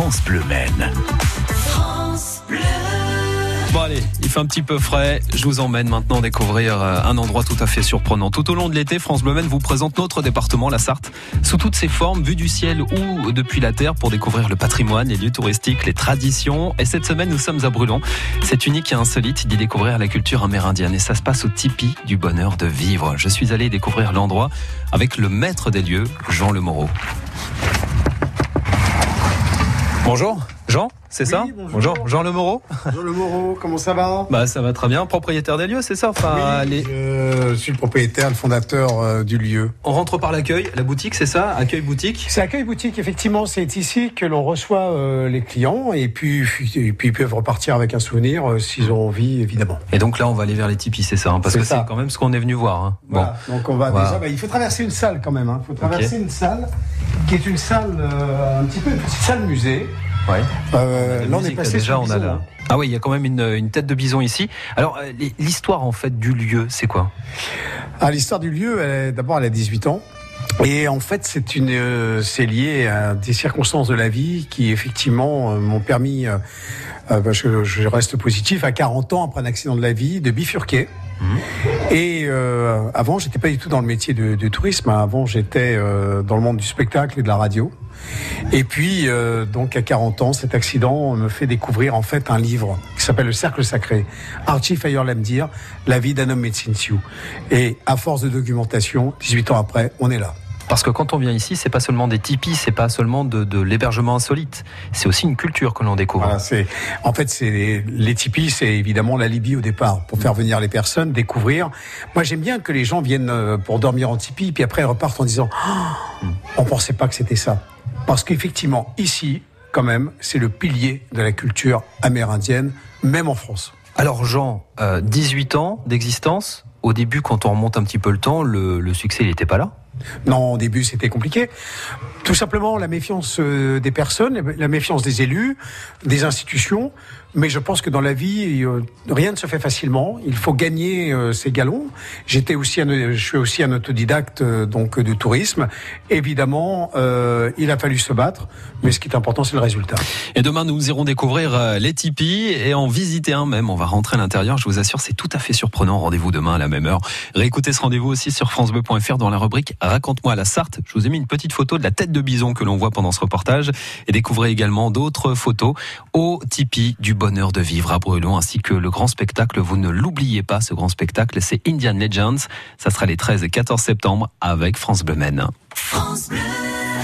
France Bleu Maine. Bon allez, il fait un petit peu frais. Je vous emmène maintenant découvrir euh, un endroit tout à fait surprenant. Tout au long de l'été, France Bleu Maine vous présente notre département, la Sarthe, sous toutes ses formes, vues du ciel ou depuis la terre, pour découvrir le patrimoine, les lieux touristiques, les traditions. Et cette semaine, nous sommes à Brulon. C'est unique et insolite d'y découvrir la culture amérindienne. Et ça se passe au tipi du bonheur de vivre. Je suis allé découvrir l'endroit avec le maître des lieux, Jean Le Moreau. Bonjour, Jean, c'est ça bonjour. Jean Le Moreau. Jean Le Moreau, comment ça va? Bah ça va très bien, propriétaire des lieux, c'est ça? Enfin, oui, Je suis le propriétaire, le fondateur euh, du lieu. On rentre par l'accueil, la boutique, c'est ça? Accueil boutique? C'est accueil boutique, effectivement, c'est ici que l'on reçoit euh, les clients et puis, et puis ils peuvent repartir avec un souvenir euh, s'ils ont envie, évidemment. Et donc là, on va aller vers les tipis, c'est ça hein, Parce que c'est quand même ce qu'on est venu voir. Hein. Bon. Donc on va déjà, bah, il faut traverser une salle quand même. Il hein. faut traverser une salle qui est une salle, un petit peu une petite salle musée. Ouais. Euh, là, on est passé déjà, on a là. Ah oui, il y a quand même une, une, tête de bison ici. Alors, euh, l'histoire en fait du lieu, c'est quoi? Ah, L'histoire du lieu, d'abord, elle a 18 ans. Et en fait, c'est une, euh, c'est lié à des circonstances de la vie qui effectivement euh, m'ont permis, euh, je, je, reste positif, à 40 ans après un accident de la vie, de bifurquer. Mmh. Et avant, j'étais pas du tout dans le métier de, de tourisme. Avant, j'étais dans le monde du spectacle et de la radio. Et puis, euh, donc à 40 ans, cet accident me fait découvrir en fait un livre qui s'appelle Le Cercle Sacré. Archie dire la vie d'un homme médecine Sioux. Et à force de documentation, 18 ans après, on est là. Parce que quand on vient ici, c'est pas seulement des tipis, c'est pas seulement de, de l'hébergement insolite, c'est aussi une culture que l'on découvre. Voilà, c'est, en fait, c'est les, les tipis, c'est évidemment la Libye au départ pour faire venir les personnes, découvrir. Moi, j'aime bien que les gens viennent euh, pour dormir en tipi, puis après ils repartent en disant, oh, on pensait pas que c'était ça. Parce qu'effectivement, ici, quand même, c'est le pilier de la culture amérindienne, même en France. Alors Jean, 18 euh, ans d'existence. Au début, quand on remonte un petit peu le temps, le, le succès, n'était pas là? Non, au début, c'était compliqué. Tout simplement, la méfiance euh, des personnes, la méfiance des élus, des institutions. Mais je pense que dans la vie, euh, rien ne se fait facilement. Il faut gagner euh, ses galons. J'étais aussi, je suis aussi un autodidacte donc du tourisme. Évidemment, il a fallu se battre, mais ce qui est important, c'est le résultat. Et demain, nous irons découvrir les tipis et en visiter un même. On va rentrer à l'intérieur. Je vous assure, c'est tout à fait surprenant. Rendez-vous demain à la même heure. Réécoutez ce rendez-vous aussi sur francebleu.fr dans la rubrique Raconte-moi la Sarthe. Je vous ai mis une petite photo de la tête de bison que l'on voit pendant ce reportage et découvrez également d'autres photos au Tipeee du bonheur de vivre à Brulon ainsi que le grand spectacle. Vous ne l'oubliez pas, ce grand spectacle, c'est Indian Legends. Ça sera les 13 et 14 septembre avec France Bleu France.